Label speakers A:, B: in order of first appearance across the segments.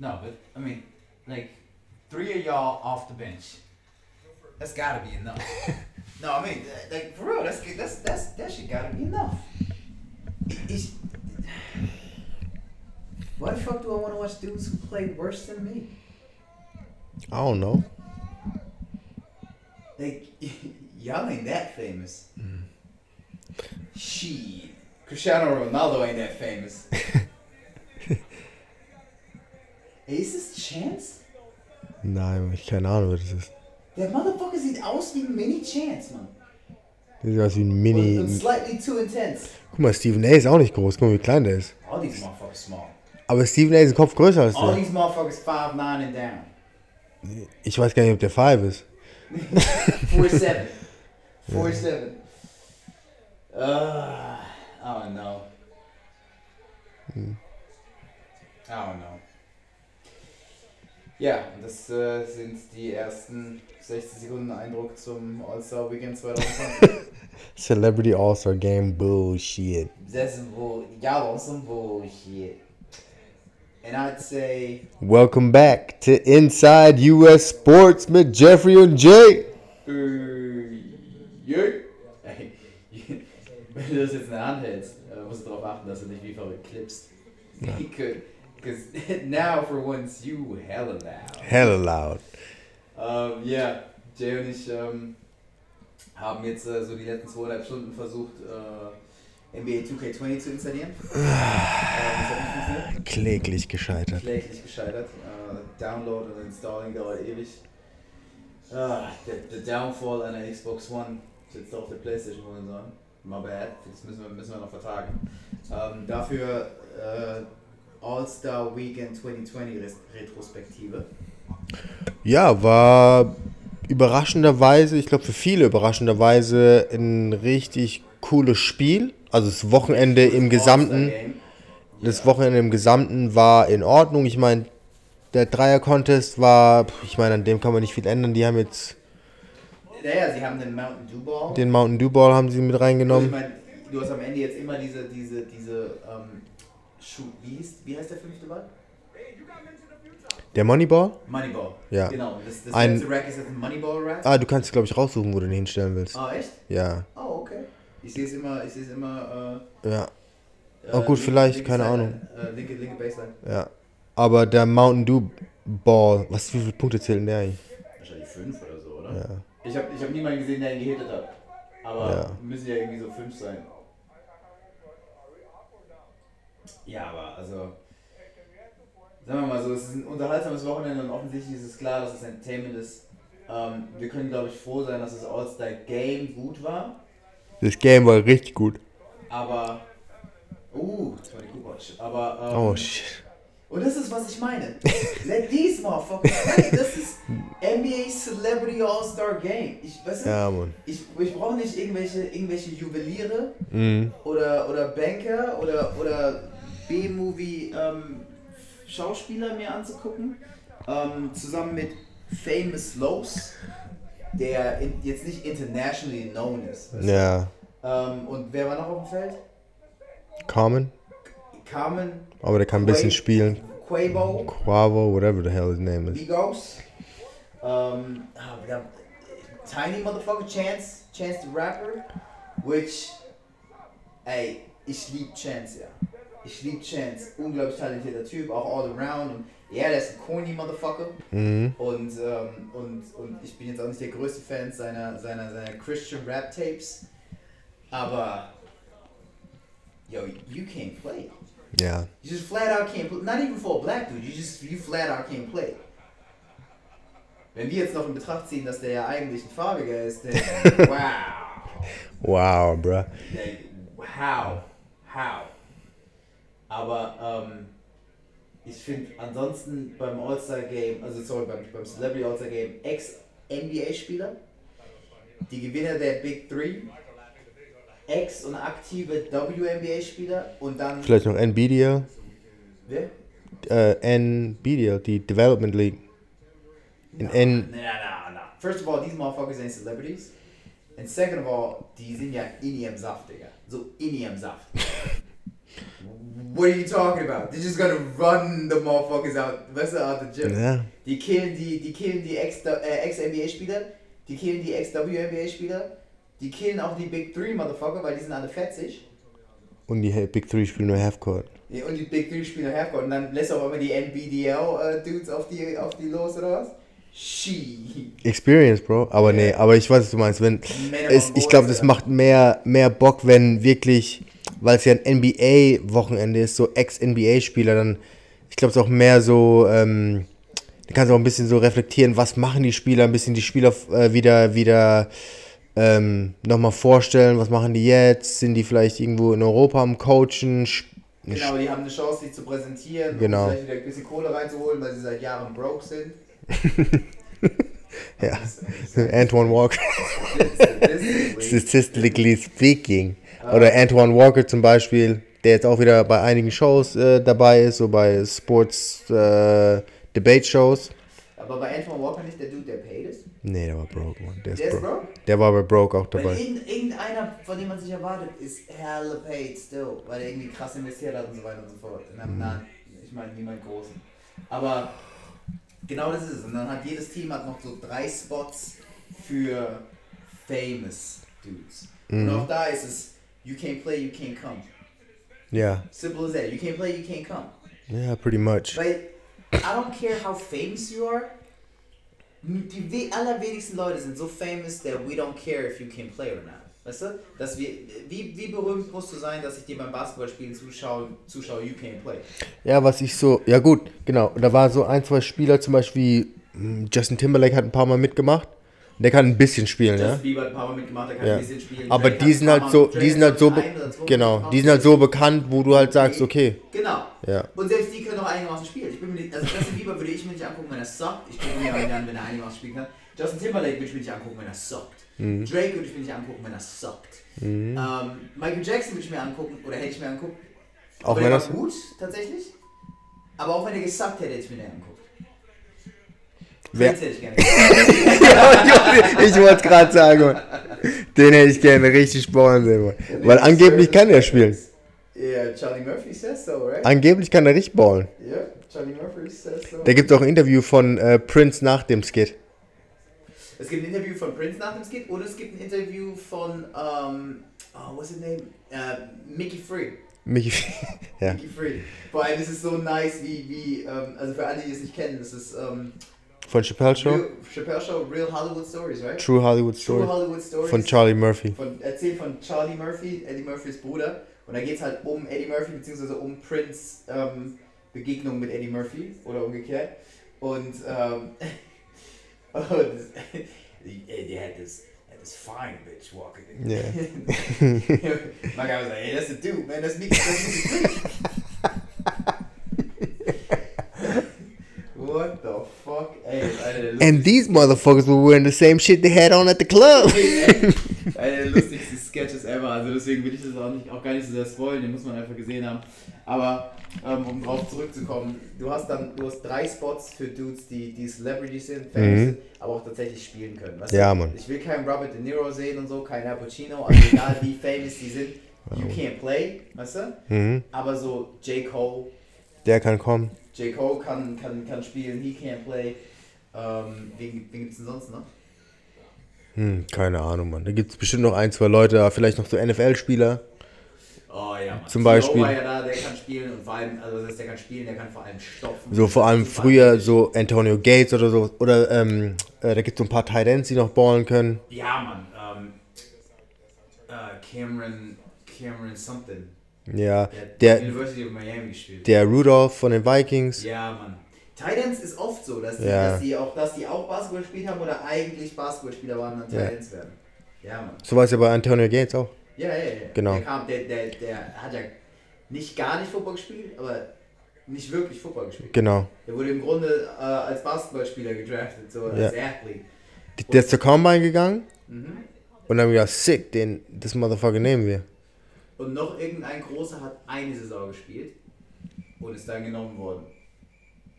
A: No, but I mean, like three of y'all off the bench. That's gotta be enough. no, I mean, like for real, that's that's that's that shit gotta be enough. It's, why the fuck do I want to watch dudes who play worse than me?
B: I don't know.
A: Like, y'all ain't that famous. Mm. She, Cristiano Ronaldo ain't that famous. Ey, ist das Chance?
B: Nein, ich keine Ahnung, was das ist.
A: Der Motherfucker sieht aus wie ein Mini-Chance, Mann.
B: Das sieht aus wie ein
A: Und,
B: Mini.
A: und slightly too intense.
B: Guck mal, Stephen A. ist auch nicht groß. Guck mal, wie klein der ist.
A: All these motherfuckers small.
B: Aber Stephen A. ist ein Kopf größer als
A: All
B: der.
A: these motherfuckers 5'9 and down.
B: Ich weiß gar nicht, ob der 5 ist.
A: 4'7. 4'7. Uh, I don't know. I don't know. Ja, das äh, sind die ersten 60 Sekunden Eindruck zum All-Star Weekend 2020.
B: Celebrity All-Star Game Bullshit.
A: That's some bull. Y'all on some bullshit. And I'd say,
B: Welcome back to Inside US Sports mit Jeffrey und Jay.
A: äh, jö. Ey, wenn du das jetzt in der Hand hältst, äh, musst du darauf achten, dass du nicht wie verrückt clipst. Because now for once you hella loud.
B: Hella loud.
A: Ähm, ja, Jay und ich ähm, haben jetzt äh, so die letzten zweieinhalb Stunden versucht, äh, NBA 2K20 zu installieren. äh, nicht funktioniert.
B: Kläglich gescheitert.
A: Kläglich gescheitert. Äh, Download und Installing dauert ewig. Ah, der, der Downfall einer Xbox One sitzt auf der Playstation momentan. My bad, das müssen wir, müssen wir noch vertagen. Ähm, dafür äh, All-Star Weekend 2020 Res- Retrospektive.
B: Ja, war überraschenderweise, ich glaube für viele überraschenderweise ein richtig cooles Spiel. Also das Wochenende im Gesamten, das. Wochenende im Gesamten war in Ordnung. Ich meine, der Dreier-Contest war, ich meine, an dem kann man nicht viel ändern. Die haben jetzt
A: Ja, ja, sie haben den Mountain Dew Ball.
B: den Mountain Dew Ball haben sie mit
A: ich
B: reingenommen.
A: meine, du hast am Ende jetzt immer diese, diese, diese, ähm, wie, hieß, wie heißt der fünfte Ball?
B: Der Moneyball?
A: Moneyball.
B: Ja.
A: Genau, das, das
B: Ein-
A: letzte Rack ist jetzt ein Moneyball Rack.
B: Ah, du kannst glaube ich raussuchen, wo du den hinstellen willst.
A: Ah, echt?
B: Ja,
A: Oh, okay. Ich sehe es immer, ich sehe es immer,
B: ja,
A: äh,
B: Oh, gut,
A: linke-
B: vielleicht,
A: linke
B: keine
A: Sideline, Äh, linke, linke Baseline.
B: ja. Aber der Mountain Dew Ball, was, wie viele Punkte zählen der eigentlich?
A: Wahrscheinlich fünf oder so, oder?
B: Ja.
A: Ich habe ich hab niemanden gesehen, der ihn gehittet hat. Aber
B: Ja.
A: müssen ja irgendwie so fünf sein. Ja, aber also. Sagen wir mal so, es ist ein unterhaltsames Wochenende und offensichtlich ist es klar, dass es Entertainment ist. Ähm, wir können, glaube ich, froh sein, dass das All-Star Game gut war.
B: Das Game war richtig gut.
A: Aber. Uh, Tony Kukoc. Aber. Ähm,
B: Oh shit.
A: Und das ist, was ich meine. Let these motherfuckers play. Das ist NBA Celebrity All-Star Game. Ich, weißt du,
B: Ja, Mann.
A: ich, ich brauche nicht irgendwelche, irgendwelche Juweliere
B: Mhm.
A: oder, oder Banker oder, oder B-Movie ähm, Schauspieler mir anzugucken. Ähm, zusammen mit Famous Los, der in, jetzt nicht internationally known ist.
B: Ja.
A: Ähm, und wer war noch auf dem Feld?
B: Carmen.
A: Carmen,
B: Aber der kann ein bisschen spielen.
A: Quavo,
B: Quavo, whatever the hell his name is.
A: Migos. Um, ah, we got Tiny Motherfucker Chance, Chance the Rapper, which, ey, ich lieb Chance, ja. Ich lieb Chance, unglaublich talentierter Typ, auch all around. Und ja, der ist ein corny Motherfucker.
B: Mhm.
A: Und, ähm, und, und ich bin jetzt auch nicht der größte Fan seiner, seiner, seiner Christian Rap Tapes. Aber, yo, you can't play.
B: Ja.
A: You just flat out can't play. Not even for a black dude. You just you flat out can't play. Wenn wir jetzt noch in Betracht ziehen, dass der ja eigentlich ein farbiger ist, dann wow.
B: Wow, bruh.
A: Like, how? How? Aber ähm, ich finde ansonsten beim All-Star Game, also sorry, beim, beim Celebrity All-Star Game, Ex-NBA-Spieler, die Gewinner der Big Three, Ex- und aktive WNBA-Spieler und dann.
B: Vielleicht noch NVIDIA.
A: Wer?
B: Äh, NVIDIA, die Development League. In N.
A: Nah, nah, nah. First of all, these motherfuckers ain't celebrities. And second of all, die sind ja in ihrem Saft, Digga. So in ihrem Saft. What are you talking about? They're just gonna run the motherfuckers out, weißt du, out the gym.
B: Ja.
A: Die killen die, die killen die Ex- äh, Ex-NBA-Spieler, die killen die Ex-WNBA-Spieler, die killen auch die Big Three Motherfucker, weil die sind alle fetzig.
B: Und die Big Three spielen nur Halfcourt.
A: Ja, und die Big Three spielen Halfcourt und dann lässt auch immer die NBDL-Dudes auf, die, auf die los oder was? She.
B: Experience, Bro. Aber nee, aber ich weiß, was du meinst. Wenn es, ich glaube, das macht mehr, mehr Bock, wenn wirklich, weil es ja ein NBA-Wochenende ist, so Ex-NBA-Spieler, dann, ich glaube, es ist auch mehr so, ähm, du kannst auch ein bisschen so reflektieren, was machen die Spieler, ein bisschen die Spieler äh, wieder, wieder ähm, nochmal vorstellen, was machen die jetzt, sind die vielleicht irgendwo in Europa am Coachen,
A: Genau, die haben eine Chance, sich zu präsentieren
B: Genau.
A: und vielleicht wieder ein bisschen Kohle reinzuholen, weil sie seit Jahren broke sind.
B: ja, Antoine Walker.
A: Statistically
B: speaking. Oder Antoine Walker zum Beispiel, der jetzt auch wieder bei einigen Shows äh, dabei ist, so bei Sports äh, Debate Shows.
A: Aber bei Antoine Walker nicht der Dude, der paid ist?
B: Nee, der war broke, man. Der ist,
A: Der ist
B: broke.
A: broke?
B: Der war bei Broke auch
A: Weil
B: dabei.
A: irgend, irgendeiner, von dem man sich erwartet, ist hella paid still, weil er irgendwie krass investiert hat und so weiter und so fort. In einem, na, ich meine niemand großen. Aber genau das ist es. Und dann hat jedes Team hat noch so drei Spots für famous Dudes. Und auch da ist es, you can't play, you can't come.
B: Ja,
A: Simple as that. You can't play, you can't come.
B: ja, pretty much.
A: Weil, I don't care how famous you are. Die we allerwenigsten Leute sind so famous, that we don't care if you can play or not. Weißt du? Dass wir, wie, wie berühmt musst du sein, dass ich dir beim Basketballspielen zuschaue, zuschaue, you can't play.
B: Ja, was ich so, ja gut, genau. Da war so ein, zwei Spieler, zum Beispiel mh, Justin Timberlake hat ein paar Mal mitgemacht. Der kann ein bisschen spielen, ja.
A: Justin Bieber hat ein paar Mal mitgemacht, der kann
B: Ja.
A: ein bisschen spielen.
B: Aber die sind halt so, die sind halt so,
A: zwei
B: genau, die sind halt so bekannt, wo du halt sagst, okay,
A: Genau.
B: ja.
A: Und selbst die können auch einigermaßen spielen. Ich bin mir nicht, also Justin Bieber würde ich mir nicht angucken, wenn er suckt. Ich gucke mir aber an, wenn er einigermaßen spielen kann. Justin Timberlake würde ich mir nicht angucken, wenn er suckt.
B: Mhm.
A: Drake würde ich mir nicht angucken, wenn er suckt. Ähm, Michael Jackson würde ich mir angucken, oder hätte ich mir angucken.
B: Auch wenn
A: der
B: das,
A: gut, tatsächlich. Aber auch wenn er gesuckt hätte, hätte ich mir den angeguckt.
B: Wer-
A: Prince hätte ich gerne geguckt.
B: ich wollte gerade sagen, den hätte ich gerne richtig ballen sehen, Mann. Weil angeblich kann er spielen.
A: Ja, Charlie Murphy says so, right?
B: Angeblich kann er richtig ballen.
A: Ja, Charlie Murphy says so.
B: Da gibt es auch ein Interview von äh, Prince nach dem Skit.
A: Es gibt ein Interview von Prince nach dem Skit oder es gibt ein Interview von, ähm, oh, what's his name? Äh, Mickey Free.
B: Mickey, ja.
A: Mickey Free. Vor allem ist es so nice, wie, wie ähm, also für alle, die es nicht kennen, das ist ähm,
B: Von Chappelle Show.
A: Real, Chappelle Show, Real Hollywood Stories, right?
B: True Hollywood
A: True
B: Story.
A: Hollywood Stories.
B: Von Charlie Murphy.
A: von, erzählt von Charlie Murphy, Eddie Murphys Bruder. Und da geht es halt um Eddie Murphy, beziehungsweise um Prince ähm, Begegnung mit Eddie Murphy oder umgekehrt. Und, ähm, und had this, had this fine bitch walking in.
B: Yeah.
A: My guy was like, hey, that's the dude, man. That's me. That's me. What the fuck? Ey,
B: And these motherfuckers were wearing the same shit they had on at the club.
A: Einer der lustigsten Sketches ever, also deswegen will ich das auch, nicht, auch gar nicht so sehr spoilen, den muss man einfach gesehen haben. Aber ähm, um drauf zurückzukommen, du hast dann du hast drei Spots für Dudes, die, die Celebrities sind, famous
B: Mhm.
A: aber auch tatsächlich spielen können. Weißt
B: Ja? Mann.
A: Ich will keinen Robert De Niro sehen und so, keinen Al Pacino, also egal wie famous die sind, you can't play, weißt du?
B: Mhm.
A: Aber so J. Cole,
B: Der kann kommen.
A: J. Cole kann, kann, kann spielen, he can't play. Ähm, wen wen gibt's denn sonst noch?
B: Hm, keine Ahnung, Mann. Da gibt es bestimmt noch ein, zwei Leute, vielleicht noch so NFL-Spieler.
A: Oh ja, Mann.
B: Zum. Beispiel-
A: war ja da, der kann spielen und vor allem, also das heißt, der kann spielen, der kann vor allem stopfen.
B: So vor allem früher so Antonio Gates oder so. Oder ähm, äh, da gibt es so ein paar Tight Ends, die noch ballen können.
A: Ja, Mann. Ähm, äh, Cameron, Cameron something.
B: Ja,
A: Der
B: der,
A: University of Miami gespielt.
B: der Rudolph von den Vikings.
A: Ja, Mann. Titans ist oft so, dass die,
B: Ja.
A: dass, die auch, dass die auch Basketball gespielt haben oder eigentlich Basketballspieler waren und dann
B: Ja.
A: Titans werden. Ja, Mann.
B: So war es ja bei Antonio Gates auch.
A: Ja, ja, ja.
B: Genau.
A: Der, kam, der, der, der hat ja nicht gar nicht Football gespielt, aber nicht wirklich Football gespielt.
B: Genau.
A: Der wurde im Grunde äh, als Basketballspieler gedraftet, so als
B: Ja.
A: Athlete.
B: Der ist zur Combine gegangen
A: Mhm.
B: und dann haben wir gesagt, sick, den, das Motherfucker nehmen wir.
A: Und noch irgendein Großer hat eine Saison gespielt und ist dann genommen worden.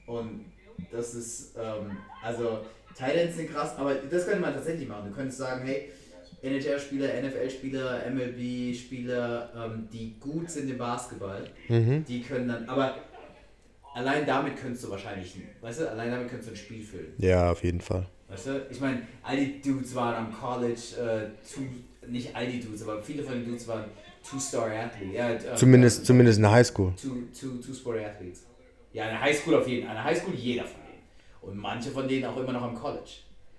A: Und das ist, ähm, also Thailands sind krass, aber das könnte man tatsächlich machen. Du könntest sagen, hey, NHL-Spieler, NFL-Spieler, MLB-Spieler, ähm, die gut sind im Basketball,
B: Mhm.
A: die können dann, aber allein damit könntest du wahrscheinlich, weißt du, allein damit könntest du ein Spiel füllen.
B: Ja, auf jeden Fall.
A: Weißt du? Ich meine, all die Dudes waren am College, äh, nicht all die Dudes, aber viele von den Dudes waren Two-Star-Athletes. Ja, äh,
B: Zumindest,
A: äh,
B: zumindest in der Highschool.
A: Two, two, two Sport Athletes. Ja, eine Highschool auf jeden Fall. Eine Highschool jeder von denen. Und manche von denen auch immer noch am College.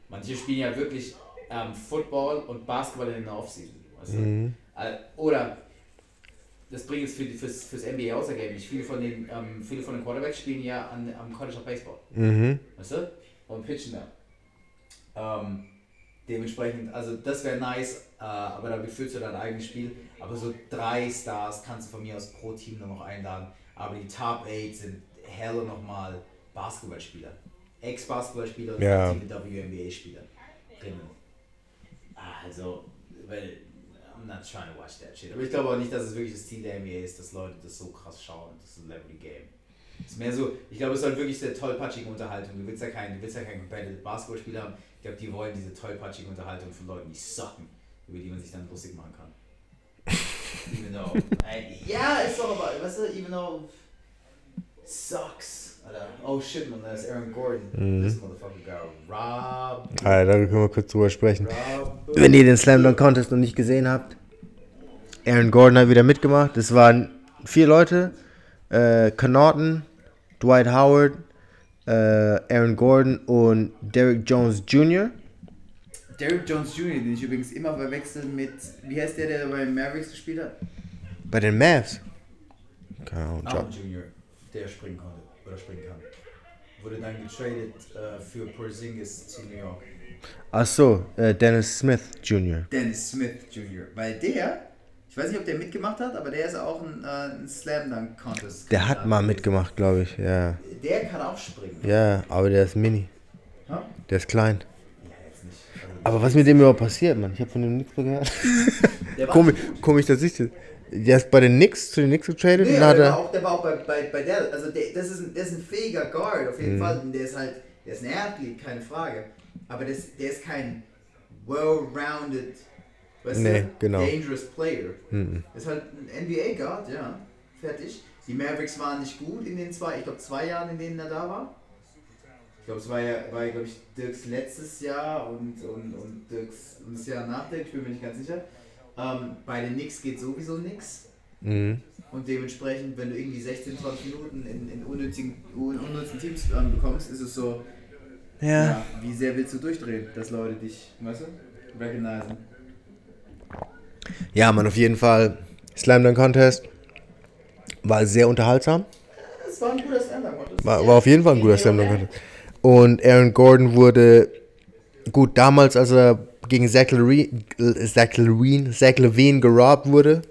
A: Manche spielen ja wirklich ähm, Football und Basketball in der Offseason. Du?
B: Mhm.
A: Äh, Oder das bringt es für, die- fürs, fürs NBA außergewöhnlich. Viele von den, ähm, viele von den Quarterbacks spielen ja an, am College of Baseball.
B: Mhm.
A: Weißt du? Und pitchen da. Ähm, dementsprechend, also das wäre nice, äh, aber damit führst du dein eigenes Spiel. Aber so drei Stars kannst du von mir aus pro Team nur noch einladen. Aber die Top 8 sind helle nochmal Basketballspieler. Ex-Basketballspieler und
B: Ja.
A: aktive WNBA-Spieler Also, weil, I'm not trying to watch that shit. Aber ich glaube auch nicht, dass es wirklich das Ziel der NBA ist, dass Leute das so krass schauen, das Celebrity Game. Ist mehr so, ich glaube, es soll wirklich diese tollpatschige Unterhaltung. Du willst ja keinen, du willst ja keinen Competitive Basketballspieler haben. Ich glaube, die wollen diese tollpatschige Unterhaltung von Leuten, die sucken, über die man sich dann lustig machen kann. even though, ja, ist doch aber, weißt du, even though sucks. Alter. Oh shit, man, da ist Aaron Gordon.
B: Mhm.
A: This motherfucker got robbed.
B: Ah, da können wir kurz drüber sprechen.
A: robbed.
B: Wenn ihr den Slam Dunk Contest noch nicht gesehen habt, Aaron Gordon hat wieder mitgemacht. Es waren vier Leute: äh, Connaughton, Dwight Howard, äh, Aaron Gordon und Derrick Jones Jr.
A: Derrick Jones Jr., den ich übrigens immer verwechsel mit, wie heißt der, der bei Mavericks gespielt hat?
B: Bei den Mavs. Keine Ahnung.
A: Allen Jr., der springen konnte oder springen kann. Wurde dann getradet äh, für Porzingis zu New York.
B: Ach so, äh, Dennis Smith Jr.
A: Dennis Smith Jr., weil der, ich weiß nicht, ob der mitgemacht hat, aber der ist auch ein, äh, ein Slam Dunk Contest.
B: Der hat mal mitgemacht, glaube ich. Ja.
A: Der kann auch springen.
B: Ja, aber der ist mini.
A: Ha?
B: Der ist klein.
A: Ja, jetzt nicht. Also,
B: Aber was mit dem überhaupt passiert, Mann? Ich habe von dem nichts gehört. komisch, komisch, dass ich das. Der ist bei den Knicks zu den Knicks getradet
A: Nee,
B: und hat
A: der war auch, der war auch bei, bei, bei der, also der, das, ist ein, das ist ein fähiger Guard auf
B: Mhm.
A: jeden Fall. Und der ist halt, der ist ein Athlet, keine Frage. Aber das, der ist kein well-rounded, weißt
B: Nee,
A: du,
B: genau.
A: dangerous player.
B: Mhm.
A: Ist halt ein NBA Guard, ja, fertig. Die Mavericks waren nicht gut in den zwei, ich glaube zwei Jahren, in denen er da war. Ich glaube, es war ja, war glaube ich, Dirks letztes Jahr und, und, und Dirks und das Jahr nach Dirk, ich bin mir nicht ganz sicher. Ähm, bei den Knicks geht sowieso nichts.
B: Mhm.
A: Und dementsprechend, wenn du irgendwie 16, 20 Minuten in, in unnützigen, un- unnützen Teams ähm, bekommst, ist es so,
B: Ja.
A: ja, wie sehr willst du durchdrehen, dass Leute dich, weißt du, recognizen.
B: Ja, Mann, auf jeden Fall. Slam Dunk Contest war sehr unterhaltsam.
A: Das war ein guter Stand-up.
B: War, war auf jeden Fall ein guter Slam Dunk Contest. Und Aaron Gordon wurde gut damals, als er gegen Zach Levine, Zach Levine, Zach Levine gerobbt wurde.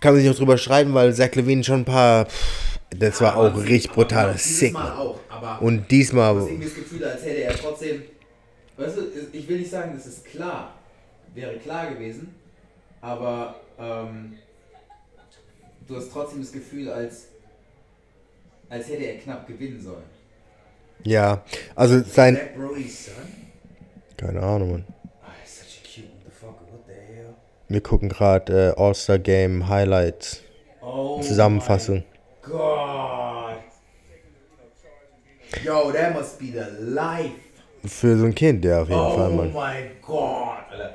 B: Kann man sich auch drüber streiten, weil Zach Levine schon ein paar. pff, Das war auch richtig brutal. Sick.
A: Auch, aber
B: Und diesmal.
A: irgendwie das Gefühl, als hätte er trotzdem, weißt du, ich will nicht sagen, das ist klar, wäre klar gewesen, aber ähm, du hast trotzdem das Gefühl, als, als hätte er knapp gewinnen sollen.
B: Ja, also sein. Keine Ahnung, Mann.
A: Ah, he's such a cute motherfucker, what the hell?
B: Wir gucken gerade äh, All-Star Game Highlights.
A: Oh
B: Zusammenfassung.
A: God. Yo, that must be the life.
B: Für so ein Kind, ja, auf jeden
A: oh
B: Fall, Mann.
A: mein Gott, Alter.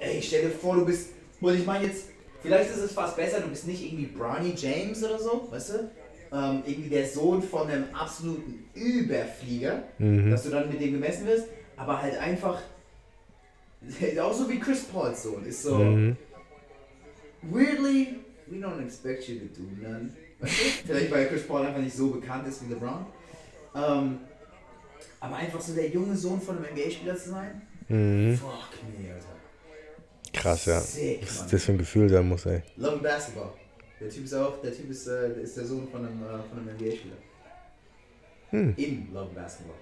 A: Ey, stell dir vor, du bist. Und ich meine jetzt, vielleicht ist es fast besser, du bist nicht irgendwie Bronny James oder so, weißt du? Ähm, irgendwie der Sohn von einem absoluten Überflieger,
B: Mhm.
A: dass du dann mit dem gemessen wirst, aber halt einfach. Auch so wie Chris Pauls Sohn ist so.
B: Mhm.
A: Weirdly, we don't expect you to do none. Weißt du? Vielleicht weil Chris Paul einfach nicht so bekannt ist wie LeBron. Ähm, aber einfach so der junge Sohn von einem NBA-Spieler zu sein?
B: Mhm.
A: Fuck me, Alter.
B: Krass, ja.
A: Sick,
B: Was das für ein Gefühl sein muss, ey.
A: Love Basketball. Der Typ ist auch, der Typ ist, äh, ist der Sohn von einem, äh, von einem NBA-Spieler.
B: Hm.
A: In Love Basketball.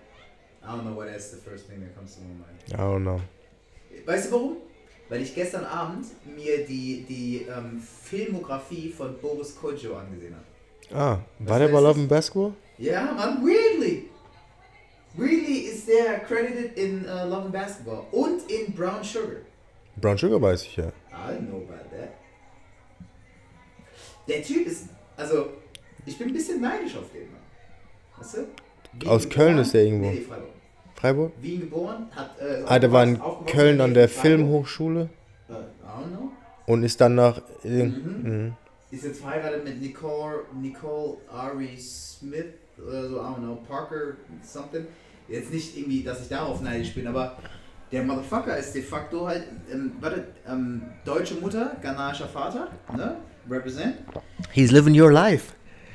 A: I don't know why that's the first thing that comes to my mind.
B: I don't know.
A: Weißt du warum? Weil ich gestern Abend mir die, die ähm, Filmografie von Boris Kodjoe angesehen habe.
B: Ah,
A: Was
B: war der bei Love and Basketball?
A: Ja, man, weirdly. Weirdly ist der credited in uh, Love and Basketball und in Brown Sugar.
B: Brown Sugar weiß ich ja.
A: I know about that. Der Typ ist, also, ich bin ein bisschen neidisch auf den Mann. Weißt du? Wien
B: Aus Köln ist der irgendwo.
A: Nee, Freiburg.
B: Freiburg?
A: Wien geboren, hat. Äh,
B: Ah, der war in Köln an der
A: Freiburg.
B: Filmhochschule
A: Äh, I don't know.
B: und ist dann nach.
A: Mhm.
B: Mhm.
A: Ist jetzt verheiratet mit Nicole, Nicole Ari Smith oder so, I don't know, Parker, something. Jetzt nicht irgendwie, dass ich darauf neidisch bin, aber der Motherfucker ist de facto halt, ähm, warte, ähm, deutsche Mutter, ghanaischer Vater, ne? Represent.
B: He's living your life.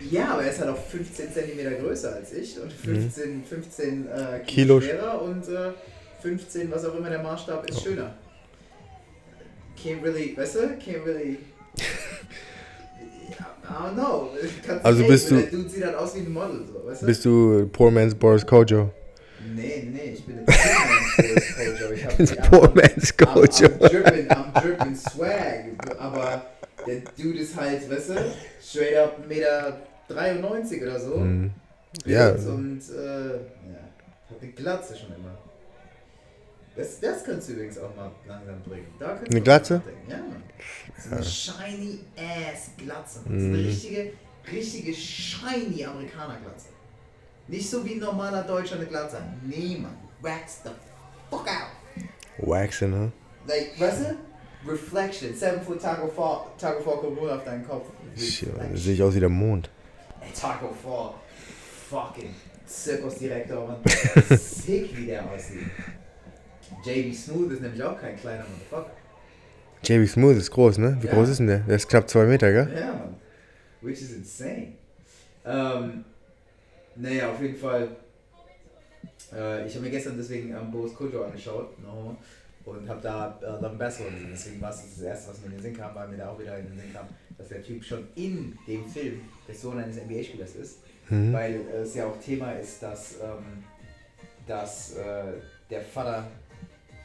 A: Ja, aber er ist halt auch 15 cm größer als ich und 15, 15 äh, Kilo,
B: Kilo.
A: schwerer und äh, 15, was auch immer der Maßstab ist, schöner. Can't really, weißt du, can't really. I don't know. Kannst
B: Also bist
A: der
B: du-
A: Dude sieht halt aus wie ein Model, so, weißt du?
B: Bist du Poor Man's Boris Kojo?
A: Nee, nee, ich bin ein Coach. Ich hab die
B: Poor Man's
A: I'm, I'm dripping, I'm dripping swag. Aber der Dude ist halt, weißt du, straight up 1,93 Meter 93 oder so.
B: Mhm. Ja.
A: Und äh, ja, hat eine Glatze schon immer. Das, das kannst du übrigens auch mal langsam bringen.
B: Eine Glatze?
A: Ja, Mann. So eine shiny ass Glatze. So
B: Mhm.
A: eine richtige, richtige shiny Amerikaner-Glatze. Nicht so wie ein normaler Deutscher eine Glatze. hat. Nee, Mann. Wax the fuck out.
B: Waxen, ne?
A: Like, weißt du? Reflection. Seven Foot Taco Fall, Taco Fall kommt nur auf deinen Kopf.
B: Shit, Da sehe ich aus wie der Mond.
A: Ey, Taco Fall. Fucking Zirkusdirektor, Mann. Sick, wie der aussieht. JB Smooth ist nämlich auch kein kleiner Motherfucker.
B: JB Smooth ist groß, ne? Wie
A: Ja.
B: groß ist denn der? Der ist knapp zwei Meter, gell?
A: Ja, Mann. Which is insane. Ähm, naja, auf jeden Fall. Äh, ich habe mir gestern deswegen ähm, Boris Kojo angeschaut. No, und habe da äh, Love Basketball gesehen. Deswegen war es das erste, was mir in den Sinn kam, weil mir da auch wieder in den Sinn kam, dass der Typ schon in dem Film der Sohn eines NBA-Spielers ist.
B: Mhm.
A: Weil äh, es ja auch Thema ist, dass, ähm, dass äh, der Vater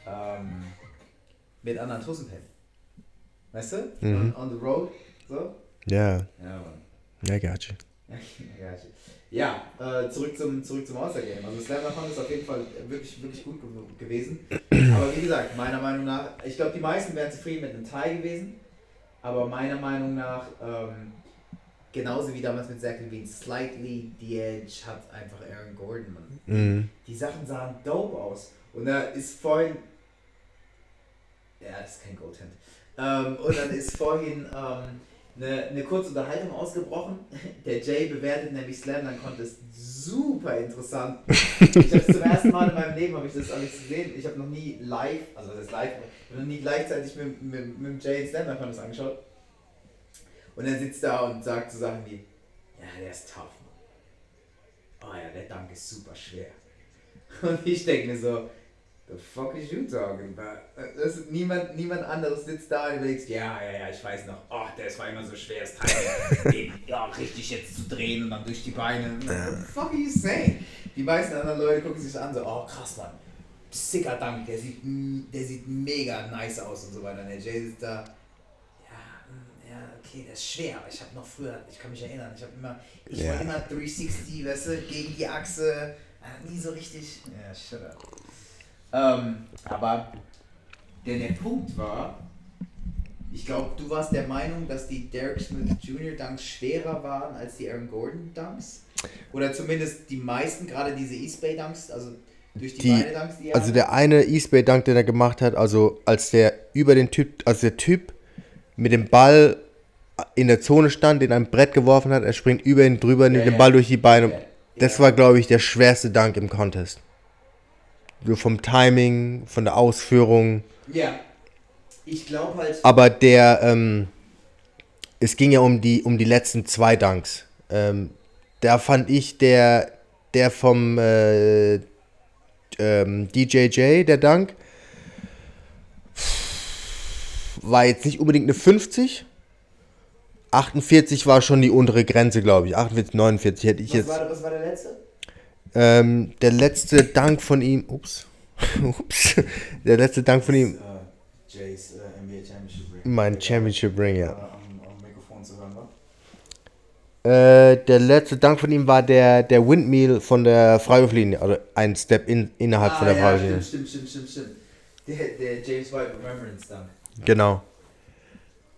A: ähm, mit anderen Tussen pennt. Weißt du?
B: Mhm.
A: On, on the road. So?
B: Ja,
A: Ja, Mann.
B: I got you.
A: Ja, äh, zurück zum, zurück zum All-Star-Game. Also Slam Dunk ist auf jeden Fall wirklich, wirklich gut ge gewesen. Aber wie gesagt, meiner Meinung nach, ich glaube, die meisten wären zufrieden mit einem Tie gewesen. Aber meiner Meinung nach, ähm, genauso wie damals mit Zach Levine, slightly the edge hat einfach Aaron Gordon, Mann.
B: Mhm.
A: Die Sachen sahen dope aus. Und da ist vorhin. Ja, das ist kein Goldhand. Ähm, und dann ist vorhin ähm, eine, eine kurze Unterhaltung ausgebrochen. Der Jay bewertet nämlich Slam Dunk Contest super interessant. Ich habe zum ersten Mal in meinem Leben habe ich das alles gesehen. Ich habe noch nie live, also das ist live, ich habe noch nie gleichzeitig mit, mit, mit dem Jay Slam Dunk Contest angeschaut. Und er sitzt da und sagt so Sachen wie, ja, der ist tough, Mann. Oh ja, der Dank ist super schwer. Und ich denke mir so, the fuck is you talking about? Das niemand, niemand anderes sitzt da und überlegst, ja, ja, ja, ich weiß noch, oh, der war immer so schwer, das Teil, den ja, richtig jetzt zu drehen und dann durch die Beine. What the fuck are you saying? Die meisten anderen Leute gucken sich das an, so, oh krass, Mann, sicker Dank, der sieht, der sieht mega nice aus und so weiter. Und der Jay sitzt da, ja, ja, okay, das ist schwer, aber ich habe noch früher, ich kann mich erinnern, ich habe immer, ich
B: Ja.
A: war immer 360, weißt du, gegen die Achse, äh, nie so richtig, ja, shut up. Ähm, aber der, der Punkt war, ich glaube, du warst der Meinung, dass die Derek Smith Jr. Dunks schwerer waren als die Aaron Gordon Dunks? Oder zumindest die meisten, gerade diese East Bay Dunks, also durch die,
B: Die-
A: Beine Dunks, die er
B: Also der eine Eastbay Dunk, den er gemacht hat, also als der über den Typ, als der Typ mit dem Ball in der Zone stand, den ein Brett geworfen hat, er springt über ihn drüber, nimmt
A: Ja,
B: den. Ball durch die Beine.
A: Ja,
B: Das
A: ja.
B: war, glaube ich, der schwerste Dunk im Contest. So vom Timing, von der Ausführung.
A: Ja. Ich glaube halt.
B: Aber der, ähm, es ging ja um die, um die letzten zwei Dunks. Ähm, da fand ich der, der vom äh, ähm, DJJ, der Dunk, war jetzt nicht unbedingt eine 50. 48 war schon die untere Grenze, glaube ich. 48, 49 hätte ich
A: Was
B: jetzt.
A: war, was war der letzte?
B: Ähm, der letzte Dank von ihm. Ups. Ups. Der letzte Dank von ihm.
A: Jays NBA Championship Ring.
B: Mein Championship Ring, ja. Äh, der letzte Dank von ihm war der, der Windmill von der Freiwurflinie. Also ein Step in, innerhalb von der
A: Ah, ja,
B: Freiwurflinie.
A: stimmt, stimmt, stimmt, stimmt. Der, der James White Remembrance Dunk.
B: Genau.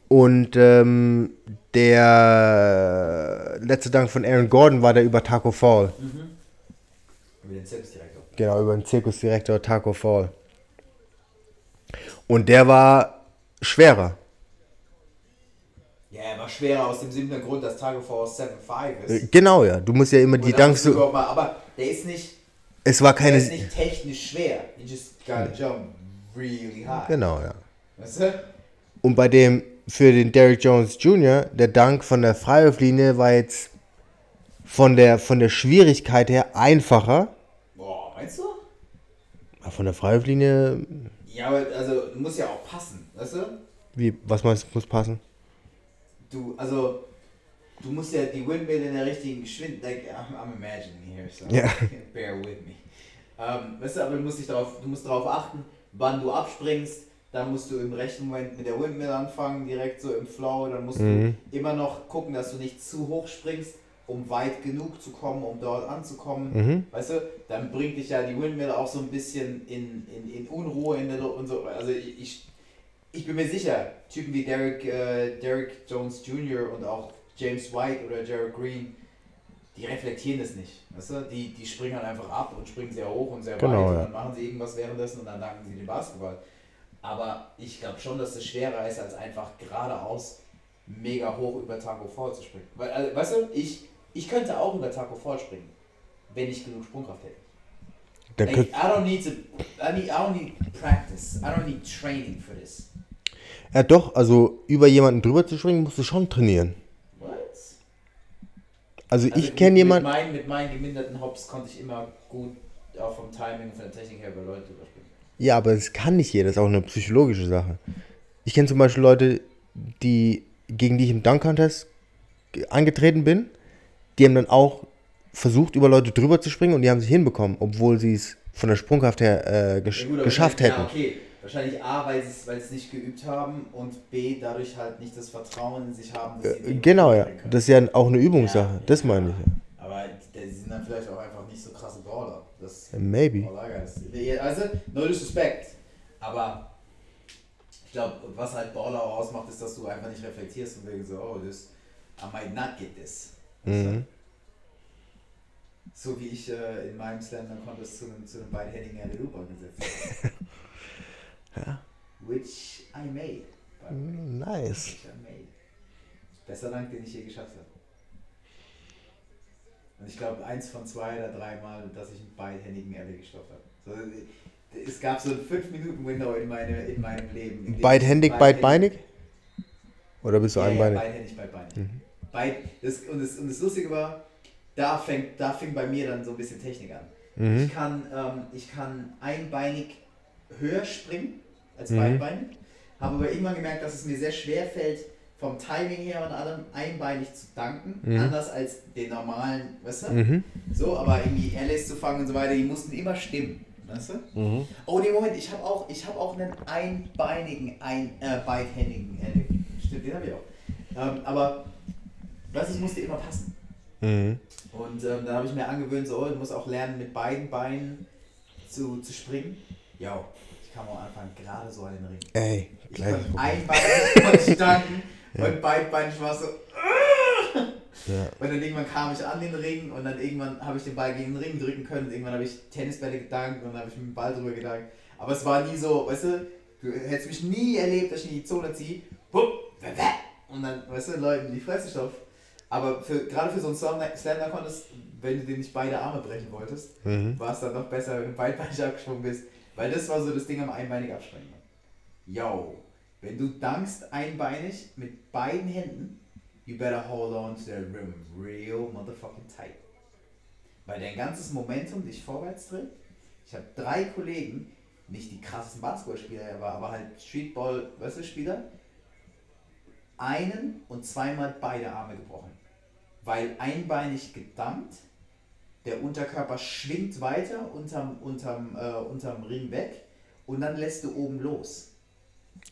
B: Und ähm, der letzte Dank von Aaron Gordon war der über Taco Fall.
A: Über den Zirkusdirektor.
B: Genau, über den Zirkusdirektor Taco Fall. Und der war schwerer.
A: Ja, er war schwerer aus dem simplen Grund, dass Taco Force 7'5
B: Äh,
A: ist.
B: Genau, ja. Du musst ja immer die
A: Und da
B: Dunks
A: musst du
B: so.
A: mal- Aber der ist nicht,
B: Es war
A: der
B: keine.
A: ist nicht technisch schwer. He just gotta jump really high.
B: Genau, ja.
A: Weißt du?
B: Und bei dem, für den Derrick Jones Jr., der Dank von der Freiwurflinie war jetzt von der, von der Schwierigkeit her einfacher.
A: Meinst du?
B: Von der Freiwurflinie,
A: Ja, aber also muss ja auch passen, weißt du?
B: wie, was meinst du, muss passen?
A: Du, also, du musst ja die Windmill in der richtigen Geschwindigkeit, like, I'm, I'm imagining here, so
B: Ja.
A: bear with me. Ähm, weißt du, aber du musst, dich darauf, du musst darauf achten, wann du abspringst, dann musst du im rechten Moment mit der Windmill anfangen, direkt so im Flow, dann musst
B: Mhm.
A: du immer noch gucken, dass du nicht zu hoch springst, um weit genug zu kommen, um dort anzukommen.
B: Mhm.
A: Weißt du, dann bringt dich ja die Windmill auch so ein bisschen in, in, in Unruhe in der und so. Also ich, ich, bin mir sicher, Typen wie Derek, äh, Derek Jones Jr. und auch James White oder Jared Green, die reflektieren das nicht. Weißt du, die, die springen halt einfach ab und springen sehr hoch und sehr
B: Genau,
A: weit und
B: ja.
A: dann machen sie irgendwas währenddessen und dann danken sie den Basketball. Aber ich glaube schon, dass es schwerer ist, als einfach geradeaus mega hoch über Taco Fall zu springen. Weil, also, weißt du, ich, ich könnte auch über Taco Fall springen, wenn ich genug Sprungkraft hätte.
B: Dann
A: Like, I don't need to, I need, I don't need practice. I don't need training for this.
B: ja doch, also über jemanden drüber zu springen, musst du schon trainieren.
A: What?
B: Also,
A: Also
B: ich
A: mit-
B: kenne
A: Mit
B: jemanden,
A: meinen, mit meinen geminderten Hops konnte ich immer gut, auch vom Timing und von der Technik her, über Leute drüber springen.
B: ja, aber das kann nicht jeder, das ist auch eine psychologische Sache. Ich kenne zum Beispiel Leute, die, gegen die ich im Dunk-Contest ge- angetreten bin, die haben dann auch versucht, über Leute drüber zu springen und die haben sich hinbekommen, obwohl sie es von der Sprungkraft her äh, gesch
A: Ja, gut,
B: geschafft hätten.
A: Ja, okay. Wahrscheinlich A, weil sie es nicht geübt haben und B, dadurch halt nicht das Vertrauen in sich haben, dass sie
B: Äh, genau, ja.
A: können.
B: Das ist ja auch eine Übungssache.
A: Ja.
B: das meine ich. ja.
A: Aber die sind dann vielleicht auch einfach nicht so krasse Baller. Das
B: Maybe.
A: Gotta say. Also, no disrespect. Aber ich glaube, was halt Baller auch ausmacht, ist, dass du einfach nicht reflektierst und denkst so, oh, this, I might not get this.
B: Mhm.
A: So wie ich äh, in meinem Slam Dunk Contest zu einem, zu einem beidhändigen Alley-Oop angesetzt habe.
B: Ja.
A: Which I made.
B: Mm, Nice.
A: Which I made. Bester Dank, den ich je geschafft habe. Und ich glaube, eins von zwei oder dreimal, dass ich einen beidhändigen Alley gestoppt habe. So, äh, es gab so ein 5-Minuten-Window in, meine, in meinem Leben. in
B: Beidhändig, beidbeinig? Oder bist du
A: ja, ja,
B: einbeinig?
A: beidhändig, beidbeinig.
B: Mhm.
A: Beid, das, und, das, und das Lustige war, da, fängt, da fing bei mir dann so ein bisschen Technik an.
B: Mhm.
A: Ich, kann, ähm, ich kann einbeinig höher springen als
B: Mhm.
A: beidbeinig, habe aber irgendwann gemerkt, dass es mir sehr schwer fällt, vom Timing her und allem einbeinig zu danken,
B: Mhm.
A: anders als den normalen, weißt du?
B: Mhm.
A: So, aber irgendwie LS zu fangen und so weiter, die mussten immer stimmen, weißt du?
B: Mhm.
A: Oh, nee, Moment, ich habe auch, ich hab auch einen einbeinigen, ein, äh, beidhändigen LS. Stimmt, den habe ich auch. Ähm, aber, weißt du, es musste immer passen.
B: Mhm.
A: Und ähm, dann habe ich mir angewöhnt, so, du musst auch lernen, mit beiden Beinen zu, zu springen. Ja, ich kam am Anfang gerade so an den Ring.
B: Ey,
A: Ich
B: gleich.
A: konnte einbeinig konnte ich danken und beidbeinig war es so.
B: Ja.
A: Und dann irgendwann kam ich an den Ring und dann irgendwann habe ich den Ball gegen den Ring drücken können. Und irgendwann habe ich Tennisbälle gedankt und dann habe ich mit dem Ball drüber gedankt. Aber es war nie so, weißt du, du hättest mich nie erlebt, dass ich in die Zone ziehe. Und dann, weißt du, Leuten die Fresse stopf. Aber für, gerade für so einen Slam Slam Contest, wenn du dir nicht beide Arme brechen wolltest,
B: Mhm.
A: war es dann noch besser, wenn du beidbeinig abgesprungen bist. Weil das war so das Ding am einbeinig abspringen. Yo, wenn du dankst einbeinig mit beiden Händen, you better hold on to the rim real motherfucking tight. Weil dein ganzes Momentum dich vorwärts trägt. Ich habe drei Kollegen, nicht die krassesten Basketballspieler, aber, aber halt Streetball, weißt du, Spieler, einen und zweimal beide Arme gebrochen. Weil einbeinig gedammt, der Unterkörper schwingt weiter unterm, unterm, äh, unterm Ring weg und dann lässt du oben los.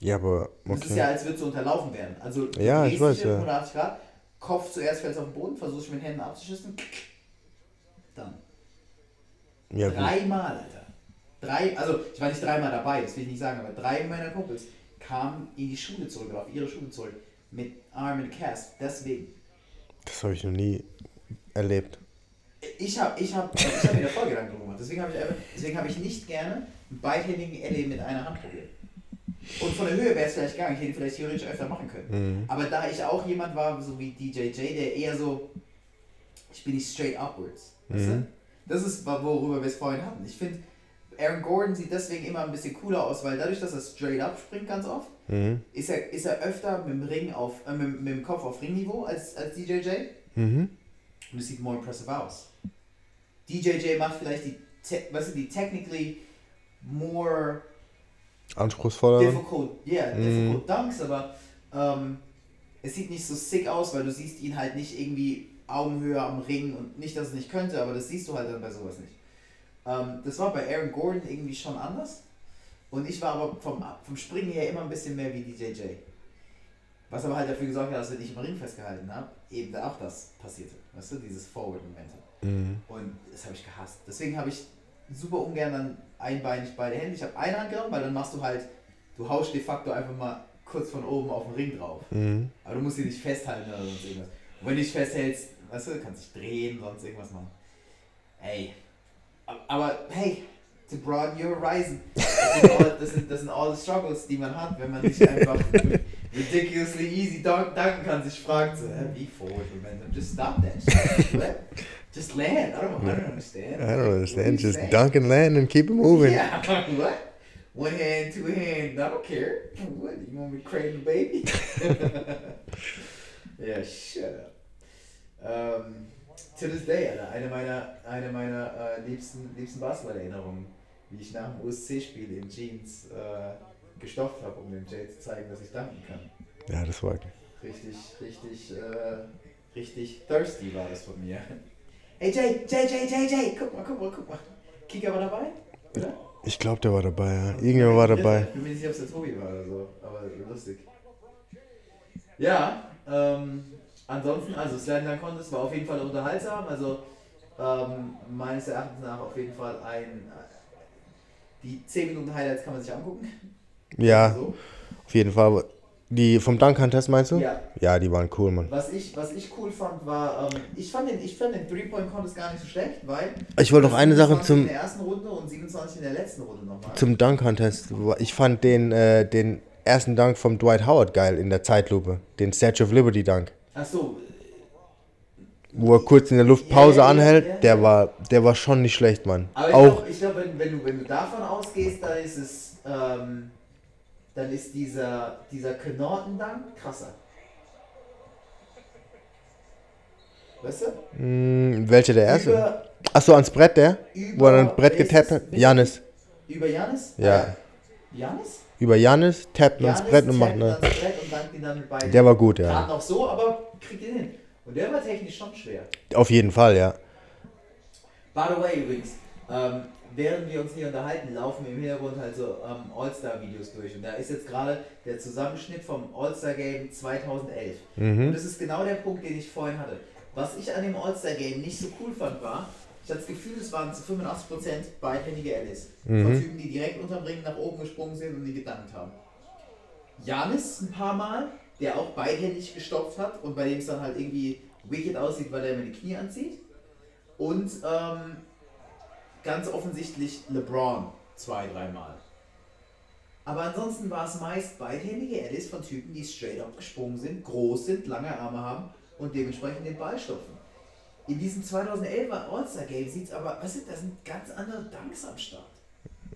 B: Ja, aber
A: Das ist ja,
B: okay.
A: als würdest du unterlaufen werden. Also du
B: Ja, ich weiß,
A: dich
B: ja.
A: 180 Grad, Kopf zuerst fällt auf den Boden, versuchst mit den Händen abzuschießen. Dann.
B: Ja.
A: Dreimal, Alter. drei, also ich war nicht dreimal dabei, das will ich nicht sagen, aber drei meiner Kumpels kamen in die Schule zurück oder auf ihre Schule zurück mit Arm and Cast. Deswegen.
B: Das habe ich noch nie erlebt.
A: Ich habe ich hab, ich hab mir da voll Gedanken gemacht. Deswegen habe ich, einfach- deswegen hab ich nicht gerne einen beidhändigen LA mit einer Hand probiert. Und von der Höhe wäre es vielleicht gegangen, ich hätte ihn vielleicht theoretisch öfter machen können.
B: Mhm.
A: Aber da ich auch jemand war, so wie DJJ, der eher so, ich bin nicht straight upwards. Weißt
B: Mhm.
A: du? Das ist, worüber wir es vorhin hatten. Ich finde, Aaron Gordon sieht deswegen immer ein bisschen cooler aus, weil dadurch, dass er straight up springt ganz oft,
B: Mhm.
A: ist er, ist er öfter mit dem, Ring auf, äh, mit, mit dem Kopf auf Ringniveau als, als DJJ.
B: Mhm.
A: Und es sieht more impressive aus. DJJ macht vielleicht die, weißt du, die technically more
B: Anspruchsvoller.
A: difficult, yeah,
B: Mhm.
A: difficult dunks, aber ähm, es sieht nicht so sick aus, weil du siehst ihn halt nicht irgendwie Augenhöhe am Ring und nicht, dass es nicht könnte, aber das siehst du halt dann bei sowas nicht. Ähm, das war bei Aaron Gordon irgendwie schon anders und ich war aber vom, vom Springen her immer ein bisschen mehr wie DJJ. Was aber halt dafür gesorgt hat, dass wenn ich im Ring festgehalten habe, eben da auch das passierte. Weißt du, dieses Forward-Momentum.
B: Mhm.
A: Und das habe ich gehasst. Deswegen habe ich super ungern dann einbeinig beide Hände. Ich habe eine Hand genommen, weil dann machst du halt, du haust de facto einfach mal kurz von oben auf den Ring drauf.
B: Mhm.
A: Aber du musst sie nicht festhalten oder sonst irgendwas. Und wenn du dich festhältst, weißt du, kannst dich drehen, sonst irgendwas machen. Ey. Aber hey, to broaden your horizon. Das sind, all, das, sind, das sind all the struggles, die man hat, wenn man nicht einfach ridiculously easy dunk, dunken kann, sich fragt so, wie forward momentum? Just stop that shit. Just land. I don't, I don't understand.
B: I don't understand. Just
A: saying?
B: dunk and land and keep it moving.
A: Yeah, what? One hand, two hand, I don't care. What? You want me to cradle the baby? yeah, shut up. Ähm, to this day, Alter, eine meiner, eine meiner äh, uh, liebsten, liebsten Basketball-Erinnerungen, wie ich nach dem USC-Spiel in Jeans äh, gestopft habe, um dem Jay zu zeigen, dass ich danken kann.
B: Ja, das war.
A: Richtig, richtig, äh, richtig thirsty war das von mir. Hey Jay, Jay, Jay, Jay, Jay, guck mal, guck mal, guck mal. Kicker war dabei? Oder?
B: Ich glaube, der war dabei, ja. Irgendjemand war dabei.
A: Ich bin mir nicht sicher, ob es der Tobi war oder so, aber lustig. Ja, ähm, ansonsten, also Slam Dunk Contest war auf jeden Fall unterhaltsam, also ähm, meines Erachtens nach auf jeden Fall ein, die 10 Minuten Highlights kann man sich angucken.
B: Ja,
A: So.
B: auf jeden Fall. Die vom Dunk-Contest meinst du?
A: Ja,
B: Ja, die waren cool, Mann.
A: was ich, was ich cool fand, war, ähm, ich fand den, ich fand den Three-Point-Contest gar nicht so schlecht, weil
B: Ich wollte noch eine Sache
A: 27
B: zum,
A: in der ersten Runde und 27 in der letzten Runde nochmal.
B: zum Dunk-Contest. Ich fand den, äh, den ersten Dunk vom Dwight Howard geil in der Zeitlupe. Den Statue of Liberty Dunk.
A: Achso,
B: Wo er kurz in der Luft Pause
A: Ja,
B: anhält.
A: ja.
B: Der war, der war schon nicht schlecht, Mann.
A: Aber ich
B: Auch,
A: glaube, glaub, wenn, wenn, du, wenn du davon ausgehst, dann ist es, ähm, dann ist dieser, dieser Knorten-Dank krasser. Weißt du?
B: mh, welcher der erste?
A: Über,
B: Achso, ans Brett der?
A: über
B: Wo er ein Brett getappt hat? Janis.
A: Über Janis?
B: Ja.
A: Janis?
B: Über Janis, tappt ans Brett und macht ne.
A: Dann.
B: Der war gut,
A: Gerade
B: ja.
A: noch so, aber kriegt ihn hin. Und der war technisch schon schwer.
B: Auf jeden Fall, ja.
A: By the way übrigens, ähm, während wir uns hier unterhalten, laufen im Hintergrund halt so ähm, All-Star-Videos durch. Und da ist jetzt gerade der Zusammenschnitt vom All-Star-Game 2011. Und
B: Mhm.
A: das ist genau der Punkt, den ich vorhin hatte. Was ich an dem All-Star-Game nicht so cool fand, war, ich hatte das Gefühl, es waren zu 85% beidhändige Alice. Von
B: Mhm.
A: Typen, die direkt unterm Ring nach oben gesprungen sind und die gedankt haben. Janis ein paar Mal, der auch beidhändig gestopft hat und bei dem es dann halt irgendwie wicked aussieht, weil er immer die Knie anzieht. Und ähm, ganz offensichtlich LeBron zwei, dreimal. Aber ansonsten war es meist beidhändige Eddies von Typen, die straight up gesprungen sind, groß sind, lange Arme haben und dementsprechend den Ball stopfen. In diesem 2011er All-Star-Game sieht es aber, weißt du, da sind ganz andere Dunks am Start.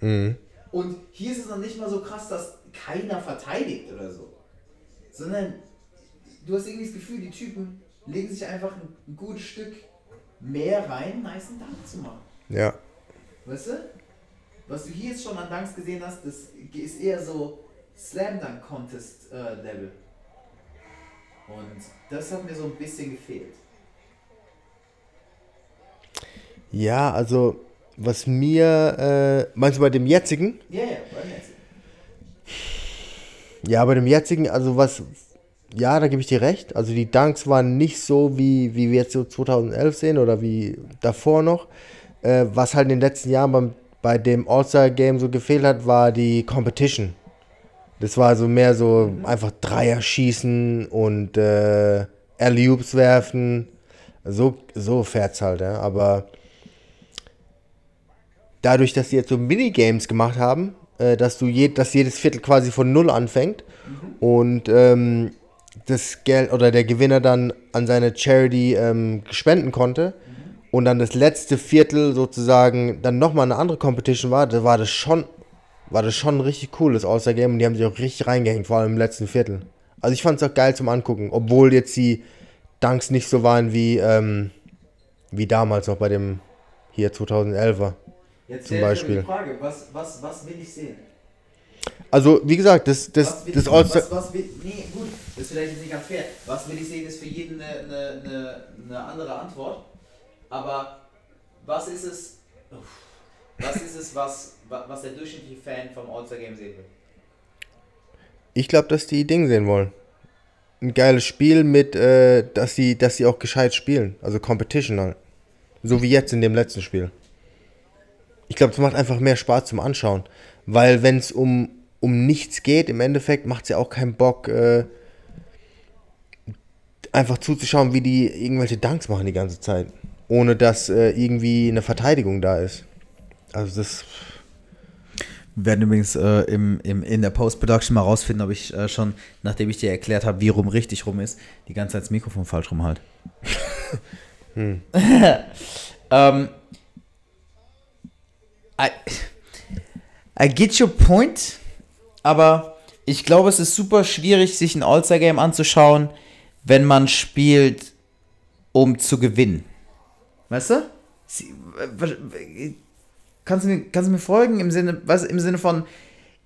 B: Mhm.
A: Und hier ist es noch nicht mal so krass, dass keiner verteidigt oder so. Sondern du hast irgendwie das Gefühl, die Typen legen sich einfach ein, gutes Stück mehr rein, nice einen Dank zu machen.
B: Ja.
A: Weißt du? Was du hier jetzt schon an Danks gesehen hast, das ist eher so Slam Dunk Contest äh, Level. Und das hat mir so ein bisschen gefehlt.
B: Ja, also, was mir, äh, meinst du bei dem jetzigen?
A: Ja, ja, beim jetzt.
B: Ja, bei dem jetzigen, also was, ja, da gebe ich dir recht. Also die Dunks waren nicht so, wie, wie wir jetzt so 2011 sehen oder wie davor noch. Äh, was halt in den letzten Jahren beim, bei dem All-Star-Game so gefehlt hat, war die Competition. Das war so mehr so einfach Dreier schießen und äh, Alley-Oops werfen. So, so fährt's halt, ja. Aber dadurch, dass sie jetzt so Minigames gemacht haben, äh, dass du je, dass jedes Viertel quasi von Null anfängt und ähm, das Geld oder der Gewinner dann an seine Charity ähm, spenden konnte und dann das letzte Viertel sozusagen dann nochmal eine andere Competition war, da war das schon, war das schon ein richtig cooles All-Star-Game und die haben sich auch richtig reingehängt, vor allem im letzten Viertel. Also ich fand es auch geil zum Angucken, obwohl jetzt die Dunks nicht so waren wie, ähm, wie damals noch bei dem hier 2011er.
C: Jetzt
B: Zum Beispiel.
C: die Frage, was, was, was will ich sehen?
B: Also wie gesagt, das, das,
C: was will
B: das
C: ich,
B: All-Star...
C: was, was will, nee, gut, das ist vielleicht jetzt nicht ganz fair. Was will ich sehen, ist für jeden eine, eine, eine, andere Antwort. Aber was ist es, was ist es, was, wa- was der durchschnittliche Fan vom All-Star-Game sehen will?
B: Ich glaube, dass die Ding sehen wollen. Ein geiles Spiel mit, äh, dass sie, dass sie auch gescheit spielen. Also Competition halt. So wie jetzt in dem letzten Spiel. Ich glaube, es macht einfach mehr Spaß zum Anschauen. Weil wenn es um, um nichts geht, im Endeffekt macht es ja auch keinen Bock, äh, einfach zuzuschauen, wie die irgendwelche Dunks machen die ganze Zeit. Ohne dass äh, irgendwie eine Verteidigung da ist. Also das.
A: Wir werden übrigens äh, im, im, in der Post-Production mal rausfinden, ob ich äh, schon, nachdem ich dir erklärt habe, wie rum richtig rum ist, die ganze Zeit das Mikrofon falsch rum halt. ähm, I, I get your point, aber ich glaube, es ist super schwierig, sich ein All-Star-Game anzuschauen, wenn man spielt, um zu gewinnen. Weißt du? Sie, kannst du mir, kannst du mir folgen im Sinne, was, im Sinne von,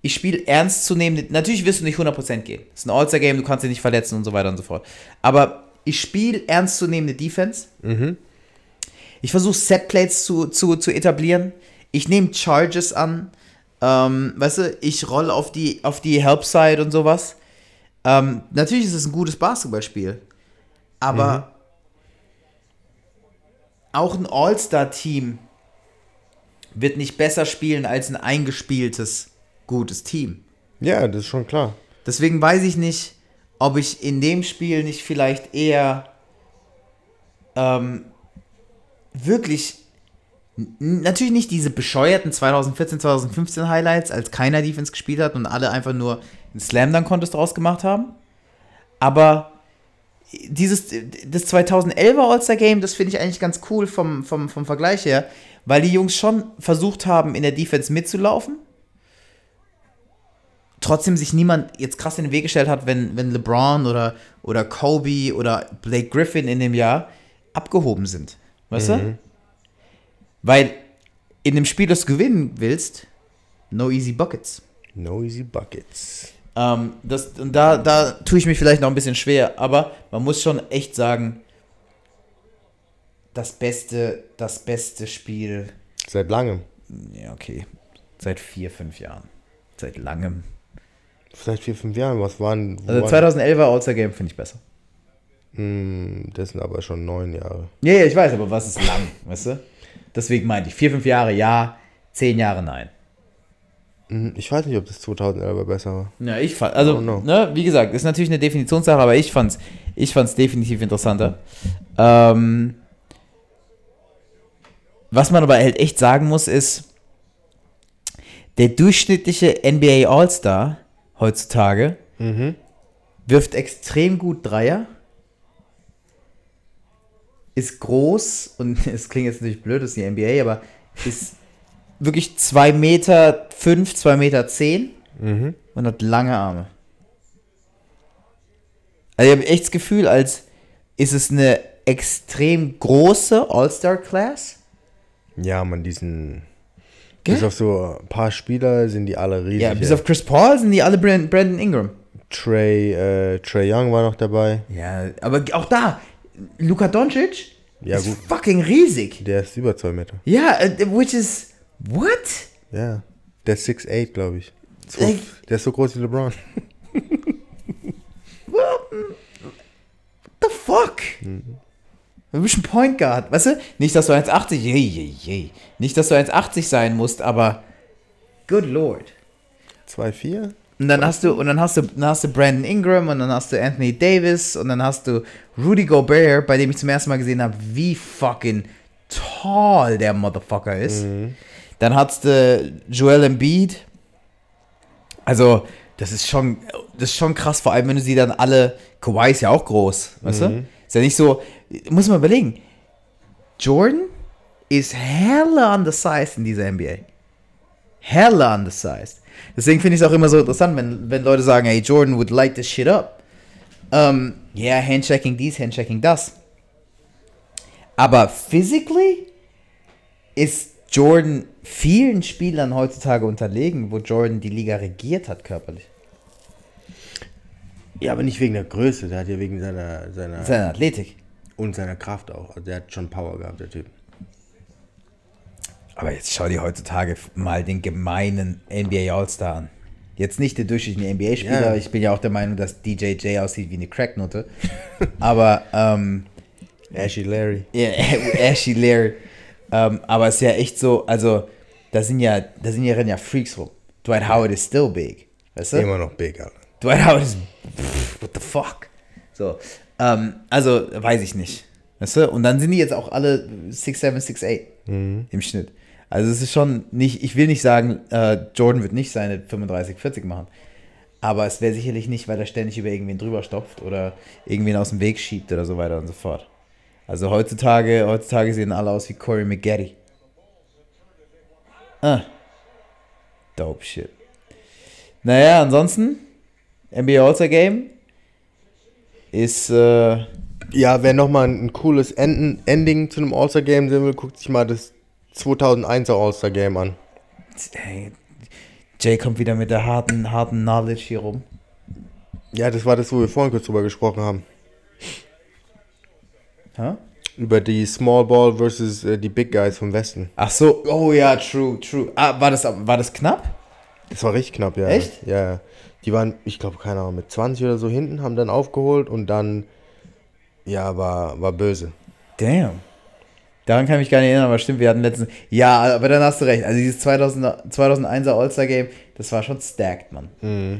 A: ich spiele ernstzunehmend, natürlich wirst du nicht 100% gehen. Es ist ein All-Star-Game, du kannst dich nicht verletzen und so weiter und so fort. Aber ich spiele ernstzunehmende Defense. Ich versuche Setplates zu, zu, zu etablieren. Ich nehme Charges an. Ähm, weißt du, ich roll auf die, auf die Help-Side und sowas. Ähm, natürlich ist es ein gutes Basketballspiel. Aber auch ein All-Star-Team wird nicht besser spielen als ein eingespieltes, gutes Team.
B: Ja, das ist schon klar.
A: Deswegen weiß ich nicht, ob ich in dem Spiel nicht vielleicht eher ähm, wirklich natürlich nicht diese bescheuerten 2014, 2015 Highlights, als keiner Defense gespielt hat und alle einfach nur einen Slam Dunk Contest draus gemacht haben. Aber dieses das 2011er All-Star Game, das finde ich eigentlich ganz cool vom, vom, vom Vergleich her, weil die Jungs schon versucht haben, in der Defense mitzulaufen trotzdem sich niemand jetzt krass in den Weg gestellt hat, wenn, wenn LeBron oder, oder Kobe oder Blake Griffin in dem Jahr abgehoben sind. Weißt du? Weil in dem Spiel, das du gewinnen willst, no easy buckets.
B: No easy buckets.
A: Ähm, das, und da, da tue ich mich vielleicht noch ein bisschen schwer, aber man muss schon echt sagen, das beste, das beste Spiel,
B: Seit langem.
A: ja okay, seit vier, fünf Jahren. Seit langem.
B: Seit vier, fünf Jahren. Was waren.
A: Also
B: waren-
A: 2011er All-Star Game finde ich besser.
B: Hm, das sind aber schon neun Jahre.
A: Ja, ja, ich weiß, aber was ist lang, weißt du? Deswegen meinte ich, vier, fünf Jahre ja, zehn Jahre nein.
B: Hm, Ich weiß nicht, ob das 2011 besser war.
A: Ja, ich fand, also, ne, wie gesagt, ist natürlich eine Definitionssache, aber ich fand's, ich fand's definitiv interessanter. Ähm, was man aber halt echt sagen muss, ist, der durchschnittliche NBA All-Star heutzutage wirft extrem gut Dreier, ist groß und es klingt jetzt natürlich blöd, das ist die NBA, aber ist wirklich 2 Meter 5, 2 Meter 10 und hat lange Arme. Also ich habe echt das Gefühl, als ist es eine extrem große All-Star-Class.
B: Ja, man, diesen.
A: Gell?
B: Bis auf so ein paar Spieler sind die alle riesig.
A: Ja, bis
B: ey.
A: auf Chris Paul sind die alle Brand- Brandon Ingram.
B: Trey, äh, Trey Young war noch dabei.
A: Ja, aber auch da, Luka Doncic
B: Ja,
A: ist
B: gut.
A: fucking riesig.
B: Der ist über zwei Meter.
A: Ja, äh, which is, what?
B: Ja. Der ist 6'8, glaube ich. So,
A: Ey.
B: der ist so groß wie LeBron.
A: What the fuck? Du bist ein Point Guard, weißt du? Nicht, dass du 1,80, je, je, je. Nicht, dass du 1,80 sein musst, aber good lord.
B: 2-4?
A: Und dann hast du, und dann hast du, dann hast du Brandon Ingram und dann hast du Anthony Davis und dann hast du Rudy Gobert, bei dem ich zum ersten Mal gesehen habe, wie fucking tall der Motherfucker ist. Dann hast du Joel Embiid. Also, das ist schon, das ist schon krass, vor allem wenn du sie dann alle, Kawhi ist ja auch groß, weißt du? Ist ja nicht so, muss man überlegen. Jordan ist hella undersized in dieser NBA. Hella undersized. Deswegen finde ich es auch immer so interessant, wenn, wenn Leute sagen, hey, Jordan would light this shit up. Ja, yeah, Handchecking dies, Handchecking das. Aber physically ist Jordan vielen Spielern heutzutage unterlegen, wo Jordan die Liga regiert hat körperlich.
B: Ja, aber nicht wegen der Größe, der hat ja wegen seiner, seiner
A: Seine Athletik.
B: und seiner Kraft auch. Also der hat schon Power gehabt, der Typ.
A: Aber jetzt schau dir heutzutage mal den gemeinen NBA All-Star an. Jetzt nicht der durchschnittliche NBA-Spieler,
B: Ja.
A: ich bin ja auch der Meinung, dass DJJ aussieht wie eine Cracknote. Aber, ähm,
B: Ashy Larry.
A: Ja, Ashy Larry. Ähm, aber es ist ja echt so, also, da sind ja, da sind ja, rennen ja Freaks rum. Dwight Howard ist still big. Weißt du?
B: Immer noch big, Alter.
A: Dwight Howard ist, pff, what the fuck? So, ähm, also, weiß ich nicht. Weißt du? Und dann sind die jetzt auch alle 6'7, 6'8 im Schnitt. Also, es ist schon nicht, ich will nicht sagen, äh, Jordan wird nicht seine 35, 40 machen. Aber es wäre sicherlich nicht, weil er ständig über irgendwen drüber stopft oder irgendwen aus dem Weg schiebt oder so weiter und so fort. Also heutzutage, heutzutage sehen alle aus wie Corey McGarry. Ah. Dope shit. Naja, ansonsten, NBA All-Star Game ist, äh,
B: Ja, wer nochmal ein, cooles Enden, Ending zu einem All-Star-Game sehen will, guckt sich mal das 2001er All-Star-Game an.
A: hey, Jay kommt wieder mit der harten, harten Knowledge hier rum.
B: Ja, das war das, wo wir vorhin kurz drüber gesprochen haben.
A: Hä?
B: Über die Small Ball versus äh, die Big Guys vom Westen.
A: Ach so, oh ja, true, true. Ah, war das, war das knapp?
B: Das war richtig knapp, ja.
A: Echt?
B: Ja, ja. Die waren, ich glaube, keine Ahnung, mit 20 oder so hinten, haben dann aufgeholt und dann, ja, war, war böse.
A: Damn. Daran kann ich mich gar nicht erinnern, aber stimmt, wir hatten letztens. Ja, aber dann hast du recht. Also dieses 2000, 2001er All-Star-Game, das war schon stacked, Mann.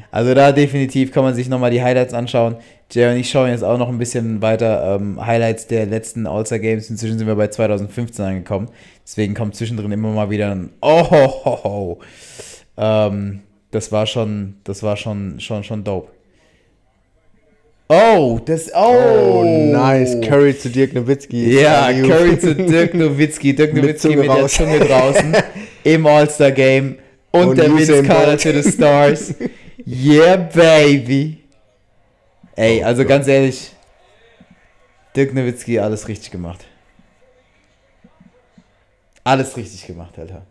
A: Also da definitiv kann man sich nochmal die Highlights anschauen. Jay und ich schauen jetzt auch noch ein bisschen weiter ähm, Highlights der letzten All-Star-Games. Inzwischen sind wir bei 2015 angekommen. Deswegen kommt zwischendrin immer mal wieder ein Oh, ho, ho, ho. Ähm, das war schon, das war schon, schon, schon dope. Oh, das, oh,
B: Oh, nice. Curry zu Dirk Nowitzki.
A: ja,
B: Alley-oop.
A: Curry zu Dirk Nowitzki. Dirk
B: Mit
A: Nowitzki mit,
B: raus.
A: der Zunge draußen im All-Star-Game. Und,
B: Und
A: der Vince Carter to the Stars. yeah, baby. Ey,
B: Oh
A: also
B: Gott.
A: ganz ehrlich, Dirk Nowitzki alles richtig gemacht. Alles richtig gemacht, Alter.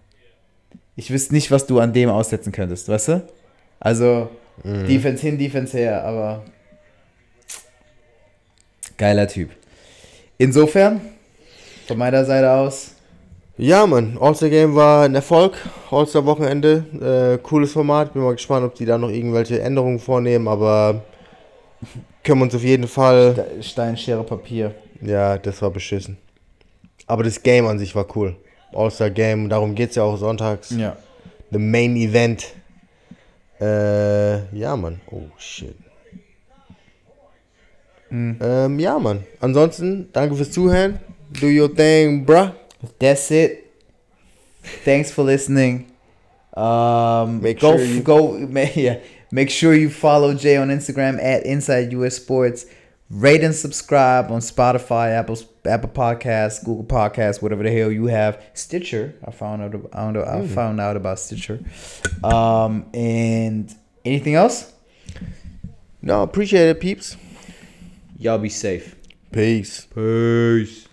A: Ich wüsste nicht, was du an dem aussetzen könntest, weißt du? Also,
B: Mhm.
A: Defense hin, Defense her, aber geiler Typ. Insofern, von meiner Seite aus,
B: Ja, Mann, All-Star-Game war ein Erfolg. All-Star-Wochenende, äh, cooles Format. Bin mal gespannt, ob die da noch irgendwelche Änderungen vornehmen, aber können wir uns auf jeden Fall.
A: Stein, Schere, Papier.
B: Ja, das war beschissen. Aber das Game an sich war cool. All-Star-Game, darum geht es ja auch sonntags.
A: Ja.
B: The Main Event. Äh, ja, Mann. Oh, shit. Ähm, ja, Mann. Ansonsten, danke fürs Zuhören. Do your thing, bruh.
A: That's it. Thanks for listening. Um,
B: Make
A: go
B: sure you-
A: go yeah. Make sure you follow Jay on Instagram at Inside US Sports. Rate and subscribe on Spotify, Apple Apple Podcasts, Google Podcasts, whatever the hell you have. Stitcher. I found out. I found out, I found out about Stitcher. Um, and anything else?
B: No, appreciate it, peeps.
A: Y'all be safe.
B: Peace.
A: Peace.